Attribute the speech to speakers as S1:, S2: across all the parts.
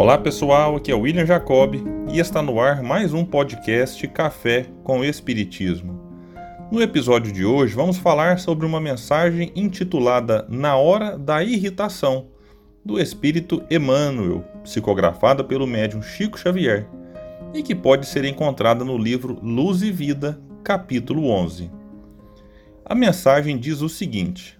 S1: Olá pessoal, aqui é o William Jacob e está no ar mais um podcast Café com Espiritismo. No episódio de hoje vamos falar sobre uma mensagem intitulada Na Hora da Irritação, do espírito Emmanuel, psicografada pelo médium Chico Xavier, e que pode ser encontrada no livro Luz e Vida, capítulo 11. A mensagem diz o seguinte: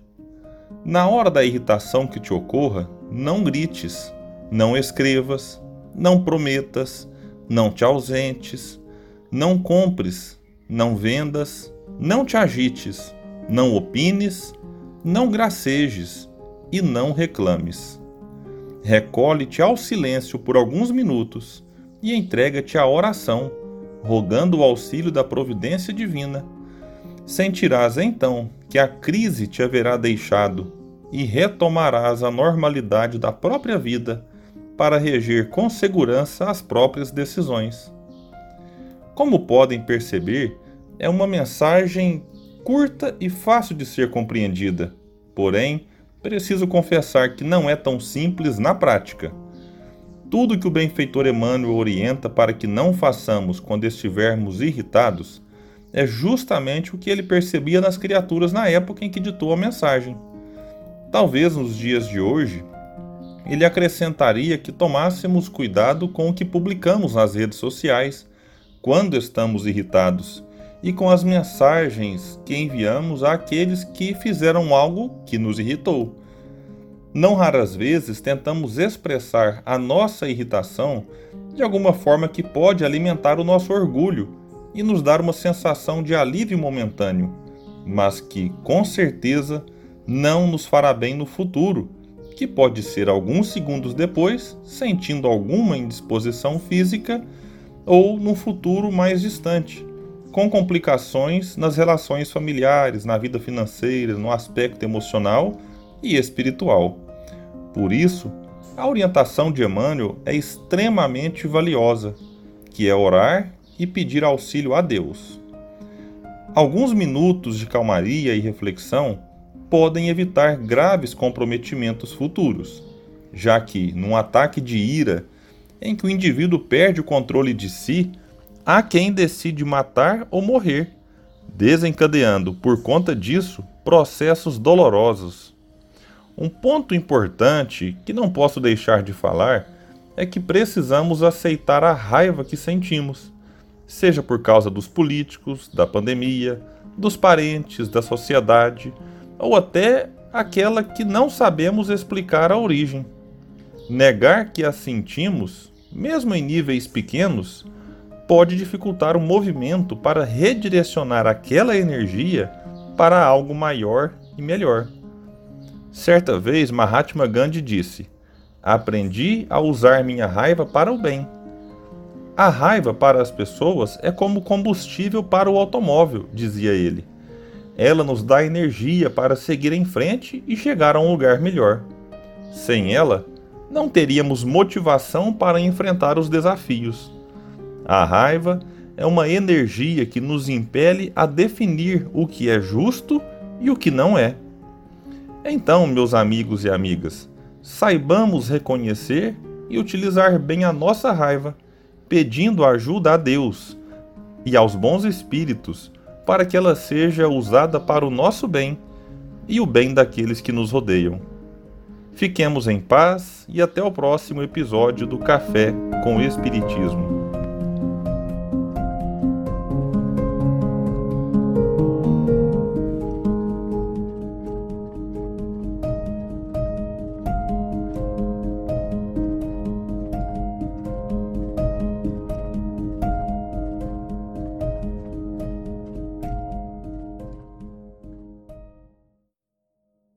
S1: Na hora da irritação que te ocorra, não grites, não escrevas, não prometas, não te ausentes, não compres, não vendas, não te agites, não opines, não gracejes e não reclames. Recolhe-te ao silêncio por alguns minutos e entrega-te à oração, rogando o auxílio da providência divina. Sentirás então que a crise te haverá deixado e retomarás a normalidade da própria vida para reger com segurança as próprias decisões. Como podem perceber, é uma mensagem curta e fácil de ser compreendida, porém, preciso confessar que não é tão simples na prática. Tudo que o benfeitor Emmanuel orienta para que não façamos quando estivermos irritados é justamente o que ele percebia nas criaturas na época em que ditou a mensagem. Talvez nos dias de hoje, ele acrescentaria que tomássemos cuidado com o que publicamos nas redes sociais quando estamos irritados e com as mensagens que enviamos àqueles que fizeram algo que nos irritou. Não raras vezes tentamos expressar a nossa irritação de alguma forma que pode alimentar o nosso orgulho e nos dar uma sensação de alívio momentâneo, mas que, com certeza, não nos fará bem no futuro, que pode ser alguns segundos depois, sentindo alguma indisposição física, ou no futuro mais distante, com complicações nas relações familiares, na vida financeira, no aspecto emocional e espiritual. Por isso, a orientação de Emmanuel é extremamente valiosa, que é orar e pedir auxílio a Deus. Alguns minutos de calmaria e reflexão podem evitar graves comprometimentos futuros, já que, num ataque de ira em que o indivíduo perde o controle de si, há quem decide matar ou morrer, desencadeando, por conta disso, processos dolorosos. Um ponto importante que não posso deixar de falar é que precisamos aceitar a raiva que sentimos, seja por causa dos políticos, da pandemia, dos parentes, da sociedade ou até aquela que não sabemos explicar a origem. Negar que a sentimos, mesmo em níveis pequenos, pode dificultar o movimento para redirecionar aquela energia para algo maior e melhor. Certa vez Mahatma Gandhi disse: Aprendi a usar minha raiva para o bem. A raiva para as pessoas é como combustível para o automóvel, dizia ele. Ela nos dá energia para seguir em frente e chegar a um lugar melhor. Sem ela, não teríamos motivação para enfrentar os desafios. A raiva é uma energia que nos impele a definir o que é justo e o que não é. Então, meus amigos e amigas, saibamos reconhecer e utilizar bem a nossa raiva, pedindo ajuda a Deus e aos bons espíritos para que ela seja usada para o nosso bem e o bem daqueles que nos rodeiam. Fiquemos em paz e até o próximo episódio do Café com Espiritismo.